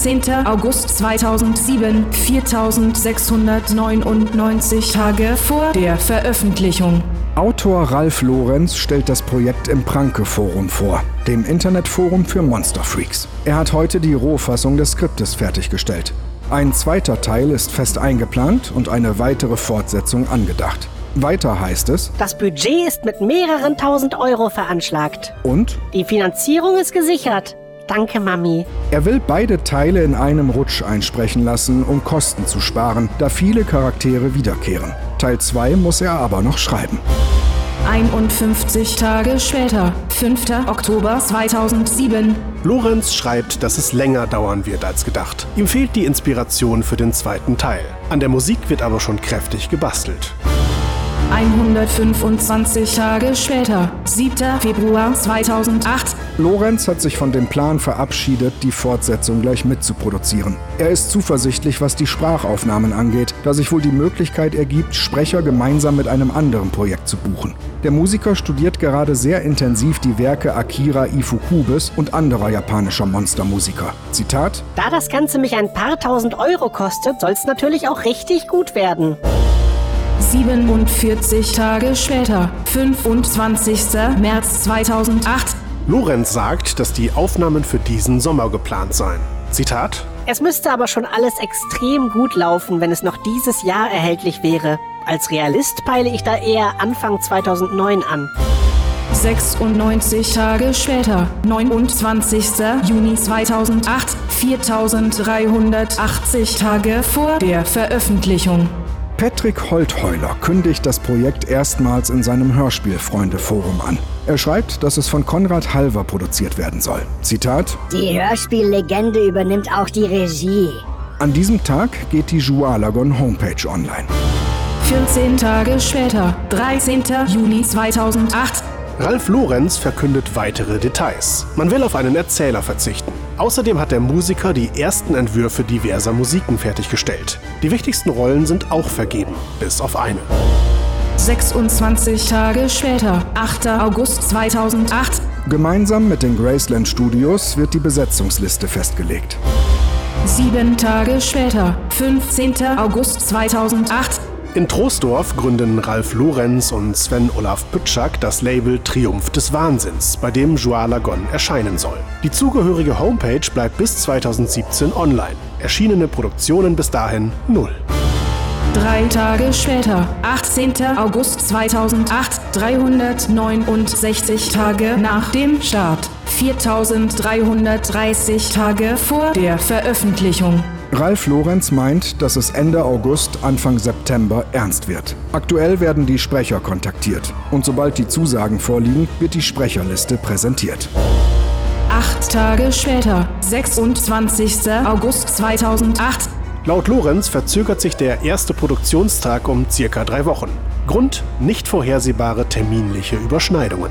18. August 2007, 4699 Tage vor der Veröffentlichung. Autor Ralf Lorenz stellt das Projekt im Pranke Forum vor, dem Internetforum für Monsterfreaks. Er hat heute die Rohfassung des Skriptes fertiggestellt. Ein zweiter Teil ist fest eingeplant und eine weitere Fortsetzung angedacht. Weiter heißt es, Das Budget ist mit mehreren tausend Euro veranschlagt. und Die Finanzierung ist gesichert. Danke, Mami. er will beide Teile in einem Rutsch einsprechen lassen, um Kosten zu sparen, da viele Charaktere wiederkehren. Teil 2 muss er aber noch schreiben. 51 Tage später, 5. Oktober 2007. Lorenz schreibt, dass es länger dauern wird als gedacht. Ihm fehlt die Inspiration für den zweiten Teil. An der Musik wird aber schon kräftig gebastelt. 125 Tage später, 7. Februar 2008. Lorenz hat sich von dem Plan verabschiedet, die Fortsetzung gleich mitzuproduzieren. Er ist zuversichtlich, was die Sprachaufnahmen angeht, da sich wohl die Möglichkeit ergibt, Sprecher gemeinsam mit einem anderen Projekt zu buchen. Der Musiker studiert gerade sehr intensiv die Werke Akira Ifukubes und anderer japanischer Monstermusiker. Zitat: Da das Ganze mich ein paar tausend Euro kostet, soll's natürlich auch richtig gut werden. 47 Tage später, 25. März 2008. Lorenz sagt, dass die Aufnahmen für diesen Sommer geplant seien. Zitat: Es müsste aber schon alles extrem gut laufen, wenn es noch dieses Jahr erhältlich wäre. Als Realist peile ich da eher Anfang 2009 an. 96 Tage später, 29. Juni 2008, 4380 Tage vor der Veröffentlichung. Patrick Holtheuler kündigt das Projekt erstmals in seinem Hörspielfreunde-Forum an. Er schreibt, dass es von Konrad Halver produziert werden soll. Zitat: Die Hörspiellegende übernimmt auch die Regie. An diesem Tag geht die Jualagon Homepage online. 14 Tage später, 13. Juli 2008. Ralf Lorenz verkündet weitere Details. Man will auf einen Erzähler verzichten. Außerdem hat der Musiker die ersten Entwürfe diverser Musiken fertiggestellt. Die wichtigsten Rollen sind auch vergeben, bis auf eine. 26 Tage später, 8. August 2008. Gemeinsam mit den Graceland Studios wird die Besetzungsliste festgelegt. Sieben Tage später, 15. August 2008. In Troisdorf gründen Ralf Lorenz und Sven Olaf Pütschak das Label Triumph des Wahnsinns, bei dem Joie Lagon erscheinen soll. Die zugehörige Homepage bleibt bis 2017 online. Erschienene Produktionen bis dahin null. Drei Tage später, 18. August 2008, 369 Tage nach dem Start, 4330 Tage vor der Veröffentlichung. Ralf Lorenz meint, dass es Ende August, Anfang September ernst wird. Aktuell werden die Sprecher kontaktiert und sobald die Zusagen vorliegen, wird die Sprecherliste präsentiert. Acht Tage später, 26. August 2008, Laut Lorenz verzögert sich der erste Produktionstag um circa drei Wochen. Grund nicht vorhersehbare terminliche Überschneidungen.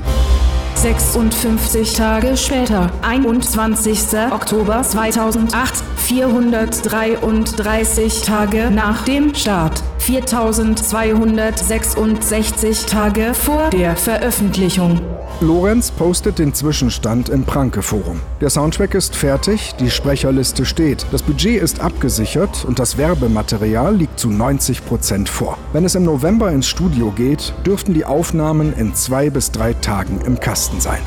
56 Tage später, 21. Oktober 2008, 433 Tage nach dem Start, 4266 Tage vor der Veröffentlichung. Lorenz postet den Zwischenstand im Pranke-Forum. Der Soundtrack ist fertig, die Sprecherliste steht, das Budget ist abgesichert und das Werbematerial liegt zu 90 Prozent vor. Wenn es im November ins Studio geht, dürften die Aufnahmen in zwei bis drei Tagen im Kasten sein.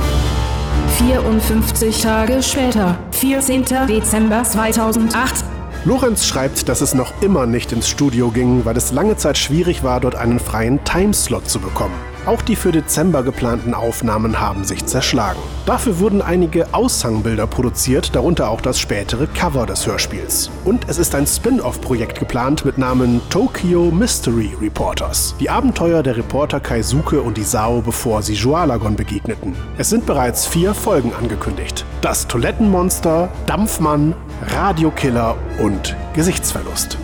54 Tage später, 14. Dezember 2008, Lorenz schreibt, dass es noch immer nicht ins Studio ging, weil es lange Zeit schwierig war, dort einen freien Timeslot zu bekommen. Auch die für Dezember geplanten Aufnahmen haben sich zerschlagen. Dafür wurden einige Aushangbilder produziert, darunter auch das spätere Cover des Hörspiels. Und es ist ein Spin-off-Projekt geplant mit Namen Tokyo Mystery Reporters. Die Abenteuer der Reporter Kaisuke und Isao, bevor sie Joalagon begegneten. Es sind bereits vier Folgen angekündigt. Das Toilettenmonster, Dampfmann, Radiokiller und Gesichtsverlust.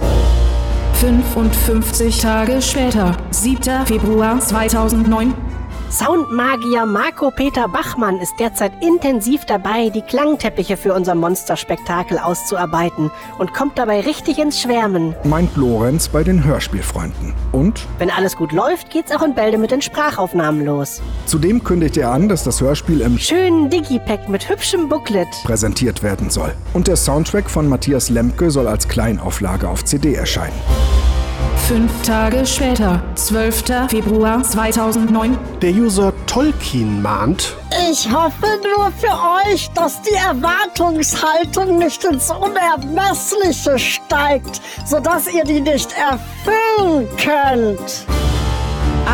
55 Tage später, 7. Februar 2009, Soundmagier Marco Peter Bachmann ist derzeit intensiv dabei, die Klangteppiche für unser Monsterspektakel auszuarbeiten und kommt dabei richtig ins Schwärmen. Meint Lorenz bei den Hörspielfreunden. Und Wenn alles gut läuft, geht's auch in Bälde mit den Sprachaufnahmen los. zudem kündigt er an, dass das Hörspiel im Schönen Digipack mit hübschem Booklet. präsentiert werden soll. Und der Soundtrack von Matthias Lemke soll als Kleinauflage auf CD erscheinen. Fünf Tage später, 12. Februar 2009. Der User Tolkien mahnt, Ich hoffe nur für euch, dass die Erwartungshaltung nicht ins Unermessliche steigt, sodass ihr die nicht erfüllen könnt.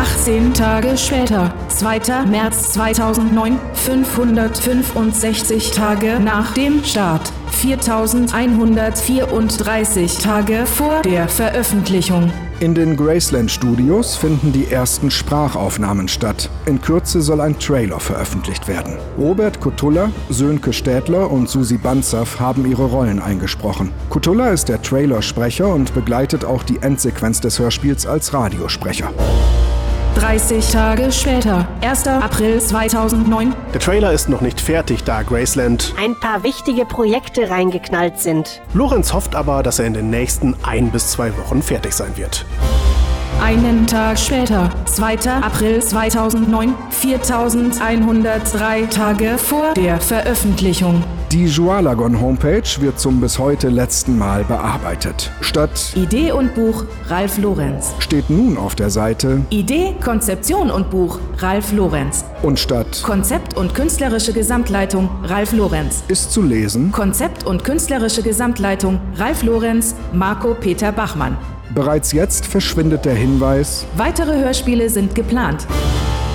18 Tage später, 2. März 2009, 565 Tage nach dem Start, 4134 Tage vor der Veröffentlichung. In den Graceland Studios finden die ersten Sprachaufnahmen statt. In Kürze soll ein Trailer veröffentlicht werden. Robert Kutulla, Sönke Städtler und Susi Banzaf haben ihre Rollen eingesprochen. Kutulla ist der Trailersprecher und begleitet auch die Endsequenz des Hörspiels als Radiosprecher. 30 Tage später, 1. April 2009, der Trailer ist noch nicht fertig, da Graceland. Ein paar wichtige Projekte reingeknallt sind. Lorenz hofft aber, dass er in den nächsten ein bis zwei Wochen fertig sein wird. Einen Tag später, 2. April 2009, 4103 Tage vor der Veröffentlichung. Die Joalagon Homepage wird zum bis heute letzten Mal bearbeitet. Statt Idee und Buch Ralf Lorenz. steht nun auf der Seite Idee, Konzeption und Buch Ralf Lorenz. und statt Konzept und künstlerische Gesamtleitung Ralf Lorenz. ist zu lesen. Konzept und künstlerische Gesamtleitung Ralf Lorenz, Marco Peter Bachmann. Bereits jetzt verschwindet der Hinweis, Weitere Hörspiele sind geplant.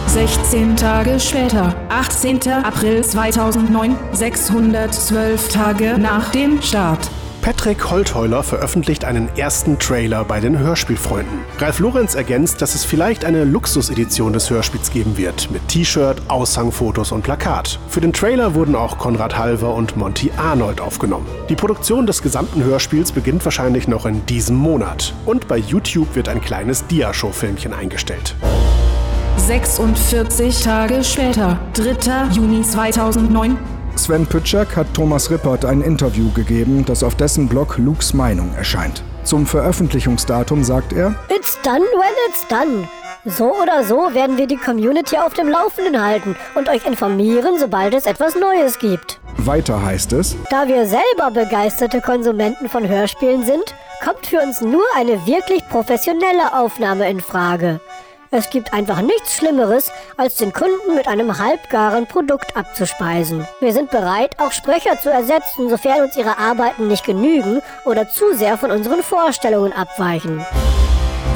16 Tage später, 18. April 2009, 612 Tage nach dem Start. Patrick Holtheuler veröffentlicht einen ersten Trailer bei den Hörspielfreunden. Ralf Lorenz ergänzt, dass es vielleicht eine Luxusedition des Hörspiels geben wird, mit T-Shirt, Aushangfotos und Plakat. Für den Trailer wurden auch Konrad Halver und Monty Arnold aufgenommen. Die Produktion des gesamten Hörspiels beginnt wahrscheinlich noch in diesem Monat. Und bei YouTube wird ein kleines Diashow-Filmchen eingestellt. 46 Tage später, 3. Juni 2009, Sven Pütschak hat Thomas Rippert ein Interview gegeben, das auf dessen Blog Lukes Meinung erscheint. Zum Veröffentlichungsdatum sagt er, It's done when it's done. So oder so werden wir die Community auf dem Laufenden halten und euch informieren, sobald es etwas Neues gibt. weiter heißt es, Da wir selber begeisterte Konsumenten von Hörspielen sind, kommt für uns nur eine wirklich professionelle Aufnahme in Frage. Es gibt einfach nichts Schlimmeres, als den Kunden mit einem halbgaren Produkt abzuspeisen. Wir sind bereit, auch Sprecher zu ersetzen, sofern uns ihre Arbeiten nicht genügen oder zu sehr von unseren Vorstellungen abweichen.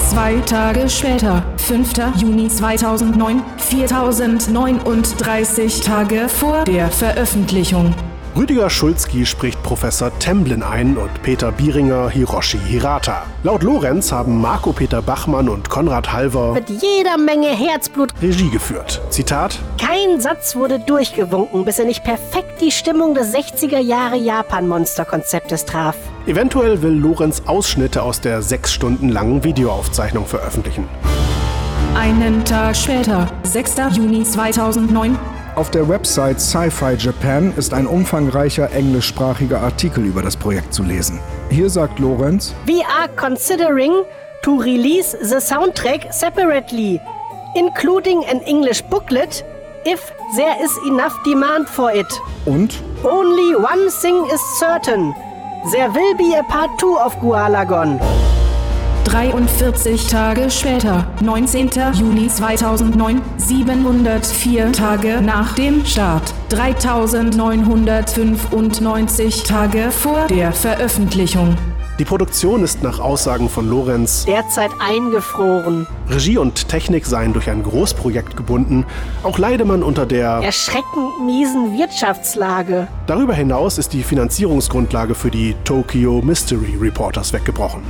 Zwei Tage später, 5. Juni 2009, 4039 Tage vor der Veröffentlichung. Rüdiger Schulzki spricht Professor Temblin ein und Peter Bieringer Hiroshi Hirata. Laut Lorenz haben Marco Peter Bachmann und Konrad Halver Mit jeder Menge Herzblut. Regie geführt. Zitat: Kein Satz wurde durchgewunken, bis er nicht perfekt die Stimmung des 60er Jahre Japan-Monster-Konzeptes traf. Eventuell will Lorenz Ausschnitte aus der sechs Stunden langen Videoaufzeichnung veröffentlichen. Einen Tag später, 6. Juni 2009, auf der Website Sci-Fi Japan ist ein umfangreicher englischsprachiger Artikel über das Projekt zu lesen. Hier sagt Lorenz, We are considering to release the soundtrack separately, including an English booklet, if there is enough demand for it. und Only one thing is certain. There will be a part 2 of Gualagon. 43 Tage später, 19. Juli 2009, 704 Tage nach dem Start, 3995 Tage vor der Veröffentlichung. Die Produktion ist nach Aussagen von Lorenz, Derzeit eingefroren. Regie und Technik seien durch ein Großprojekt gebunden, auch leide man unter der. Erschreckend miesen Wirtschaftslage. Darüber hinaus ist die Finanzierungsgrundlage für die Tokyo Mystery Reporters weggebrochen.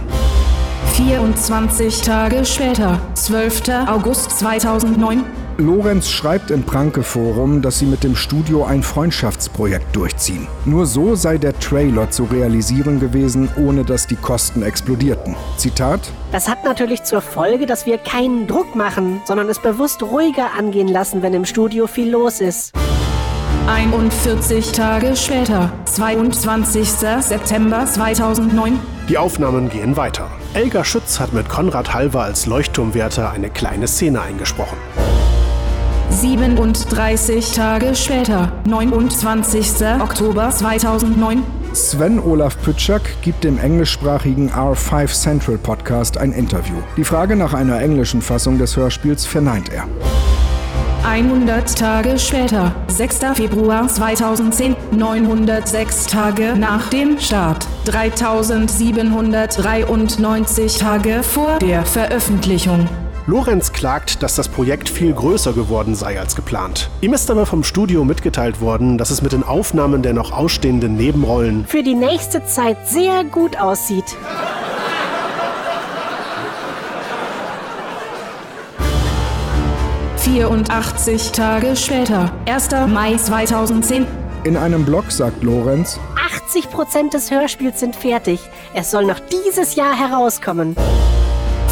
24 Tage später, 12. August 2009, Lorenz schreibt im Pranke-Forum, dass sie mit dem Studio ein Freundschaftsprojekt durchziehen. Nur so sei der Trailer zu realisieren gewesen, ohne dass die Kosten explodierten. Zitat: Das hat natürlich zur Folge, dass wir keinen Druck machen, sondern es bewusst ruhiger angehen lassen, wenn im Studio viel los ist. 41 Tage später, 22. September 2009. Die Aufnahmen gehen weiter. Elga Schütz hat mit Konrad Halver als Leuchtturmwärter eine kleine Szene eingesprochen. 37 Tage später, 29. Oktober 2009. Sven Olaf Pütschak gibt dem englischsprachigen R5 Central Podcast ein Interview. Die Frage nach einer englischen Fassung des Hörspiels verneint er. 100 Tage später, 6. Februar 2010, 906 Tage nach dem Start, 3793 Tage vor der Veröffentlichung. Lorenz klagt, dass das Projekt viel größer geworden sei als geplant. Ihm ist aber vom Studio mitgeteilt worden, dass es mit den Aufnahmen der noch ausstehenden Nebenrollen Für die nächste Zeit sehr gut aussieht. Vierundachtzig Tage später, 1. Mai 2010, In einem Blog sagt Lorenz, 80% des Hörspiels sind fertig. Es soll noch dieses Jahr herauskommen.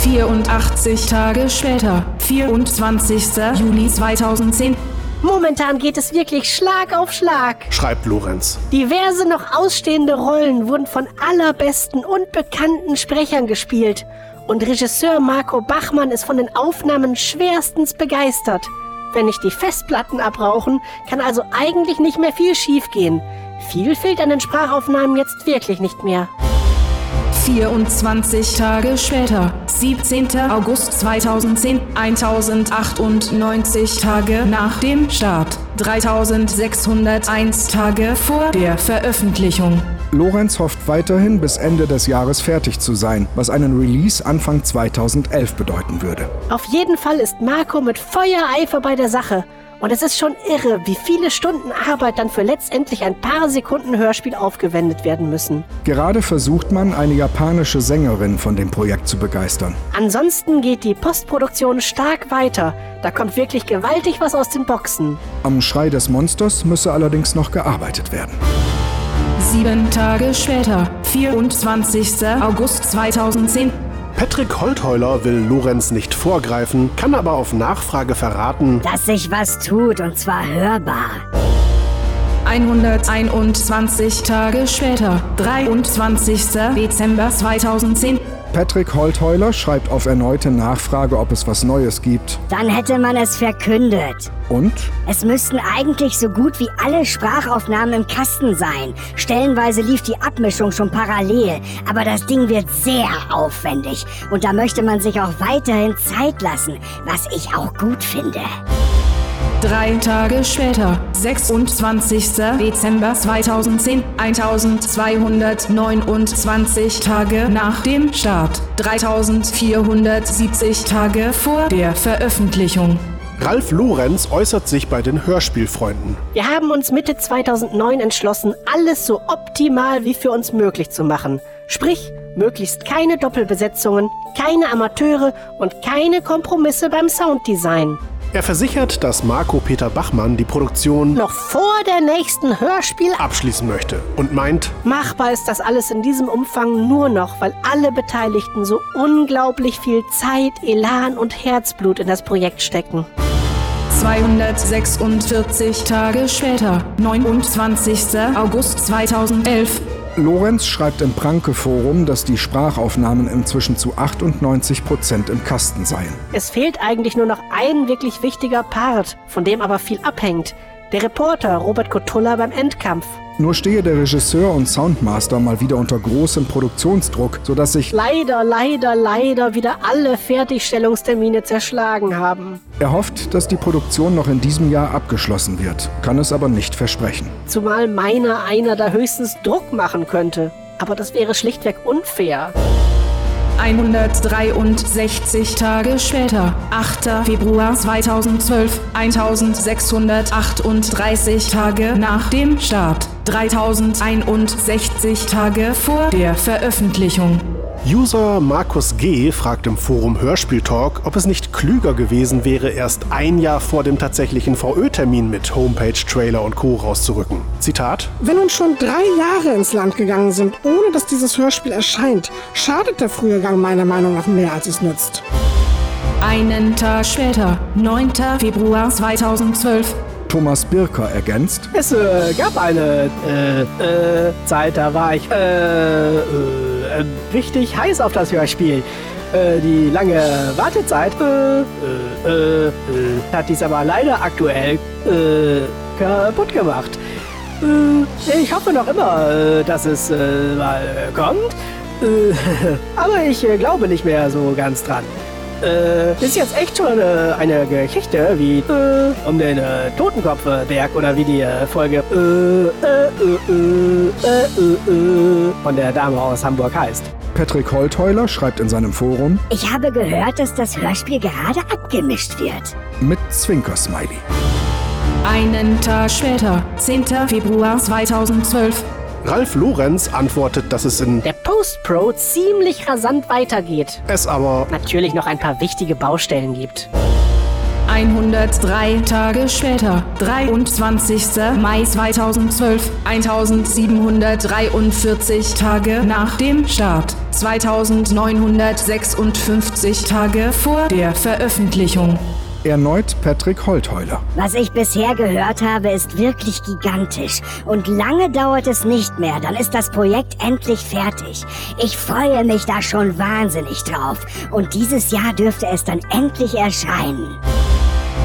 84 Tage später, 24. Juli 2010, Momentan geht es wirklich Schlag auf Schlag. schreibt Lorenz. Diverse noch ausstehende Rollen wurden von allerbesten und bekannten Sprechern gespielt. Und Regisseur Marco Bachmann ist von den Aufnahmen schwerstens begeistert. Wenn nicht die Festplatten abrauchen, kann also eigentlich nicht mehr viel schiefgehen. Viel fehlt an den Sprachaufnahmen jetzt wirklich nicht mehr. 24 Tage später, 17. August 2010, 1098 Tage nach dem Start, 3601 Tage vor der Veröffentlichung. Lorenz hofft weiterhin bis Ende des Jahres fertig zu sein, was einen Release Anfang 2011 bedeuten würde. Auf jeden Fall ist Marco mit Feuereifer bei der Sache. Und es ist schon irre, wie viele Stunden Arbeit dann für letztendlich ein paar Sekunden Hörspiel aufgewendet werden müssen. Gerade versucht man, eine japanische Sängerin von dem Projekt zu begeistern. Ansonsten geht die Postproduktion stark weiter. Da kommt wirklich gewaltig was aus den Boxen. Am Schrei des Monsters müsse allerdings noch gearbeitet werden. Sieben Tage später, 24. August 2010, Patrick Holtheuler will Lorenz nicht vorgreifen, kann aber auf Nachfrage verraten, Dass sich was tut und zwar hörbar. 121 Tage später, 23. Dezember 2010, Patrick Holtheuler schreibt auf erneute Nachfrage, ob es was Neues gibt. Dann hätte man es verkündet. Und Es müssten eigentlich so gut wie alle Sprachaufnahmen im Kasten sein. Stellenweise lief die Abmischung schon parallel, aber das Ding wird sehr aufwendig und da möchte man sich auch weiterhin Zeit lassen, was ich auch gut finde. Drei Tage später, 26. Dezember 2010, 1229 Tage nach dem Start, 3470 Tage vor der Veröffentlichung. Ralf Lorenz äußert sich bei den Hörspielfreunden. Wir haben uns Mitte 2009 entschlossen, alles so optimal wie für uns möglich zu machen. Sprich, möglichst keine Doppelbesetzungen, keine Amateure und keine Kompromisse beim Sounddesign. Er versichert, dass Marco Peter Bachmann die Produktion Noch vor der nächsten Hörspiel abschließen möchte und meint, Machbar ist das alles in diesem Umfang nur noch, weil alle Beteiligten so unglaublich viel Zeit, Elan und Herzblut in das Projekt stecken. 246 Tage später, 29. August 2011, Lorenz schreibt im Pranke-Forum, dass die Sprachaufnahmen inzwischen zu 98 Prozent im Kasten seien. Es fehlt eigentlich nur noch ein wirklich wichtiger Part, von dem aber viel abhängt. Der Reporter Robert Kotulla beim Endkampf. Nur stehe der Regisseur und Soundmaster mal wieder unter großem Produktionsdruck, sodass sich Leider, leider, leider wieder alle Fertigstellungstermine zerschlagen haben. er hofft, dass die Produktion noch in diesem Jahr abgeschlossen wird, kann es aber nicht versprechen. Zumal meiner einer da höchstens Druck machen könnte. Aber das wäre schlichtweg unfair. 163 Tage später, 8. Februar 2012, 1638 Tage nach dem Start, 3061 Tage vor der Veröffentlichung. User Markus G. fragt im Forum Hörspieltalk, ob es nicht klüger gewesen wäre, erst ein Jahr vor dem tatsächlichen VÖ-Termin mit Homepage, Trailer und Co. rauszurücken. Zitat: Wenn uns schon drei Jahre ins Land gegangen sind, ohne dass dieses Hörspiel erscheint, schadet der frühe Gang meiner Meinung nach mehr, als es nützt. Einen Tag später, 9. Februar 2012. Thomas Birker ergänzt. Es äh, gab eine äh, äh, Zeit, da war ich äh, äh, richtig heiß auf das Hörspiel. Äh, die lange Wartezeit äh, äh, äh, hat dies aber leider aktuell äh, kaputt gemacht. Äh, ich hoffe noch immer, äh, dass es äh, mal kommt. Äh, aber ich äh, glaube nicht mehr so ganz dran. Äh, ist jetzt echt schon äh, eine Geschichte wie äh, um den äh, Totenkopfberg oder wie die äh, Folge äh, äh, äh, äh, äh, äh, von der Dame aus Hamburg heißt. Patrick Holtheuler schreibt in seinem Forum Ich habe gehört, dass das Hörspiel gerade abgemischt wird. mit Zwinker-Smiley. Einen Tag später, 10. Februar 2012. Ralf Lorenz antwortet, dass es in Der Post-Pro ziemlich rasant weitergeht. es aber Natürlich noch ein paar wichtige Baustellen gibt. 103 Tage später, 23. Mai 2012, 1743 Tage nach dem Start, 2956 Tage vor der Veröffentlichung. Erneut Patrick Holtheuler. Was ich bisher gehört habe, ist wirklich gigantisch. Und lange dauert es nicht mehr, dann ist das Projekt endlich fertig. Ich freue mich da schon wahnsinnig drauf. Und dieses Jahr dürfte es dann endlich erscheinen.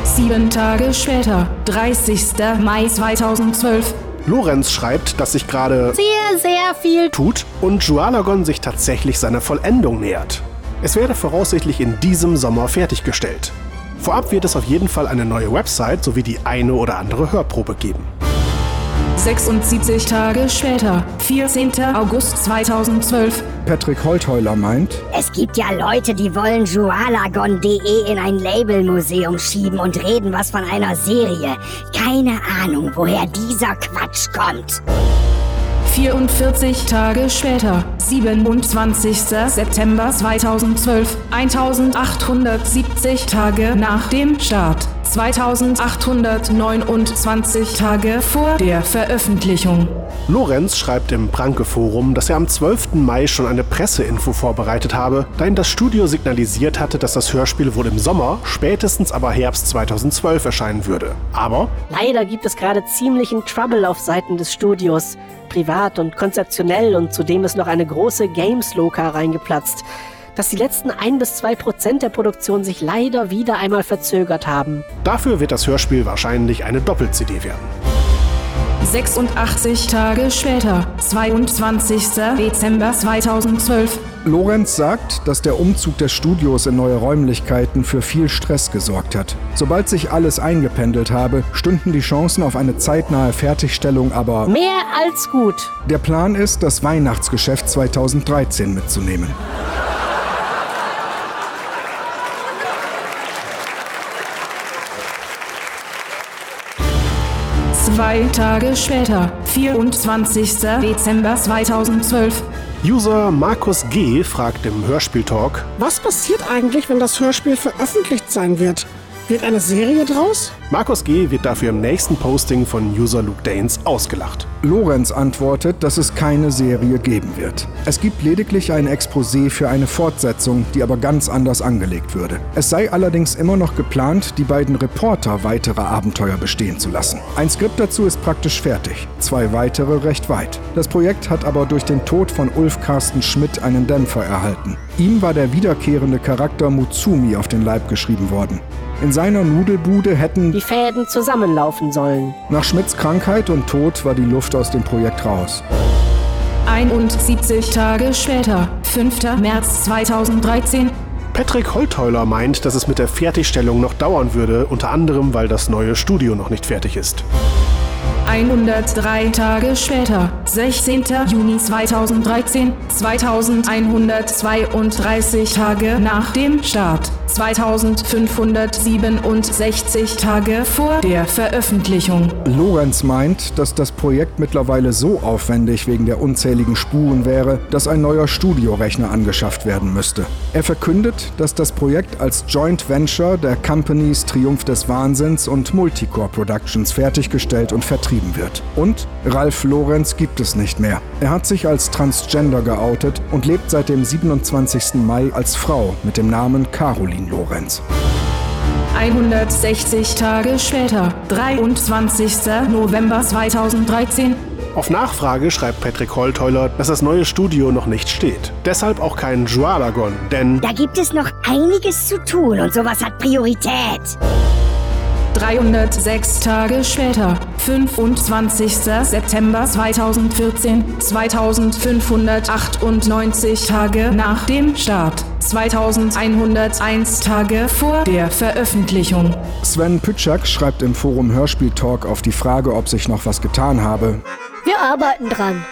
Sieben Tage später, 30. Mai 2012, Lorenz schreibt, dass sich gerade Sehr, sehr viel tut und Jualagon sich tatsächlich seiner Vollendung nähert. Es werde voraussichtlich in diesem Sommer fertiggestellt. Vorab wird es auf jeden Fall eine neue Website sowie die eine oder andere Hörprobe geben. 76 Tage später, 14. August 2012, Patrick Holtheuler meint, Es gibt ja Leute, die wollen Jualagon.de in ein Labelmuseum schieben und reden was von einer Serie. Keine Ahnung, woher dieser Quatsch kommt. 44 Tage später, 27. September 2012, 1870 Tage nach dem Start, 2829 Tage vor der Veröffentlichung. Lorenz schreibt im Pranke-Forum, dass er am 12. Mai schon eine Presseinfo vorbereitet habe, da ihm das Studio signalisiert hatte, dass das Hörspiel wohl im Sommer, spätestens aber Herbst 2012 erscheinen würde. Aber Leider gibt es gerade ziemlichen Trouble auf Seiten des Studios. Privat und konzeptionell und zudem ist noch eine große Games-Loka reingeplatzt. Dass die letzten 1 bis 2 Prozent der Produktion sich leider wieder einmal verzögert haben. dafür wird das Hörspiel wahrscheinlich eine Doppel-CD werden. 86 Tage später, 22. Dezember 2012, Lorenz sagt, dass der Umzug des Studios in neue Räumlichkeiten für viel Stress gesorgt hat. Sobald sich alles eingependelt habe, stünden die Chancen auf eine zeitnahe Fertigstellung aber. Mehr als gut. Der Plan ist, das Weihnachtsgeschäft 2013 mitzunehmen. Zwei Tage später, 24. Dezember 2012, User Markus G. fragt im Hörspieltalk, Was passiert eigentlich, wenn das Hörspiel veröffentlicht sein wird? Wird eine Serie draus? Markus G. wird dafür im nächsten Posting von User Luke Danes ausgelacht. Lorenz antwortet, dass es keine Serie geben wird. Es gibt lediglich ein Exposé für eine Fortsetzung, die aber ganz anders angelegt würde. Es sei allerdings immer noch geplant, die beiden Reporter weitere Abenteuer bestehen zu lassen. Ein Skript dazu ist praktisch fertig, zwei weitere recht weit. Das Projekt hat aber durch den Tod von Ulf Carsten Schmidt einen Dämpfer erhalten. Ihm war der wiederkehrende Charakter Mutsumi auf den Leib geschrieben worden. In seiner Nudelbude hätten Die Fäden zusammenlaufen sollen. nach Schmidts Krankheit und Tod war die Luft aus dem Projekt raus. 71 Tage später, 5. März 2013, Patrick Holtheuler meint, dass es mit der Fertigstellung noch dauern würde, unter anderem weil das neue Studio noch nicht fertig ist. 103 Tage später, 16. Juni 2013, 2132 Tage nach dem Start, 2567 Tage vor der Veröffentlichung. Lorenz meint, dass das Projekt mittlerweile so aufwendig wegen der unzähligen Spuren wäre, dass ein neuer Studiorechner angeschafft werden müsste. Er verkündet, dass das Projekt als Joint Venture der Companies Triumph des Wahnsinns und Multicore Productions fertiggestellt und vertrieben wird. Und Ralf Lorenz gibt es nicht mehr. Er hat sich als Transgender geoutet und lebt seit dem 27. Mai als Frau mit dem Namen Caroline Lorenz. 160 Tage später, 23. November 2013, Auf Nachfrage schreibt Patrick Holtheuler, dass das neue Studio noch nicht steht. Deshalb auch kein Joalagon, denn Da gibt es noch einiges zu tun und sowas hat Priorität. 306 Tage später, 25. September 2014, 2598 Tage nach dem Start, 2101 Tage vor der Veröffentlichung. Sven Pütschak schreibt im Forum Hörspiel Talk auf die Frage, ob sich noch was getan habe. Wir arbeiten dran.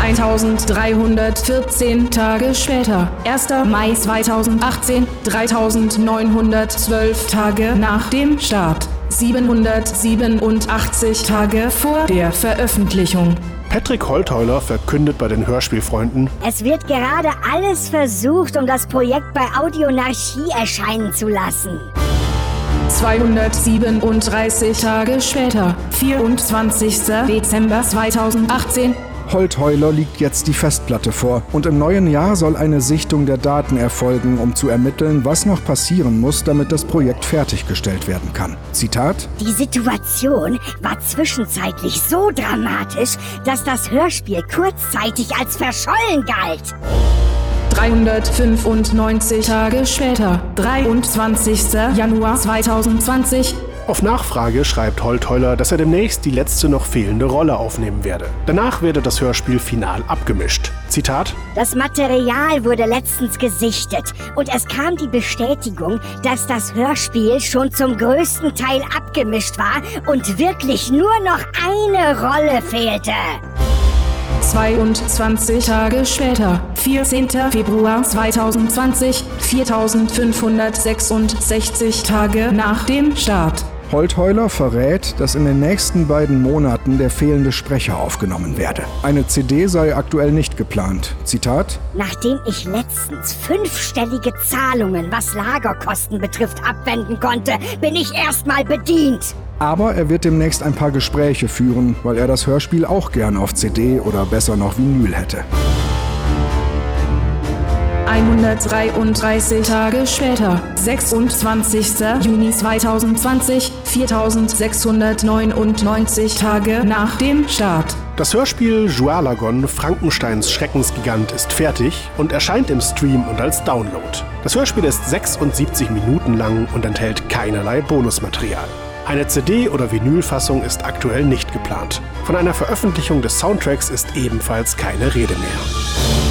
1314 Tage später, 1. Mai 2018, 3912 Tage nach dem Start, 787 Tage vor der Veröffentlichung. Patrick Holtheuler verkündet bei den Hörspielfreunden, Es wird gerade alles versucht, um das Projekt bei Audionarchie erscheinen zu lassen. 237 Tage später, 24. Dezember 2018, Holtheuler liegt jetzt die Festplatte vor und im neuen Jahr soll eine Sichtung der Daten erfolgen, um zu ermitteln, was noch passieren muss, damit das Projekt fertiggestellt werden kann. Zitat: Die Situation war zwischenzeitlich so dramatisch, dass das Hörspiel kurzzeitig als verschollen galt. 395 Tage später, 23. Januar 2020, Auf Nachfrage schreibt Holtheuler, dass er demnächst die letzte noch fehlende Rolle aufnehmen werde. Danach werde das Hörspiel final abgemischt. Zitat: Das Material wurde letztens gesichtet und es kam die Bestätigung, dass das Hörspiel schon zum größten Teil abgemischt war und wirklich nur noch eine Rolle fehlte. 22 Tage später, 14. Februar 2020, 4566 Tage nach dem Start. Holtheuler verrät, dass in den nächsten beiden Monaten der fehlende Sprecher aufgenommen werde. Eine CD sei aktuell nicht geplant. Zitat: Nachdem ich letztens fünfstellige Zahlungen, was Lagerkosten betrifft, abwenden konnte, bin ich erstmal bedient. Aber er wird demnächst ein paar Gespräche führen, weil er das Hörspiel auch gern auf CD oder besser noch Vinyl hätte. 133 Tage später, 26. Juni 2020, 4699 Tage nach dem Start. Das Hörspiel Jualagon Frankensteins Schreckensgigant ist fertig und erscheint im Stream und als Download. Das Hörspiel ist 76 Minuten lang und enthält keinerlei Bonusmaterial. Eine CD- oder Vinylfassung ist aktuell nicht geplant. Von einer Veröffentlichung des Soundtracks ist ebenfalls keine Rede mehr.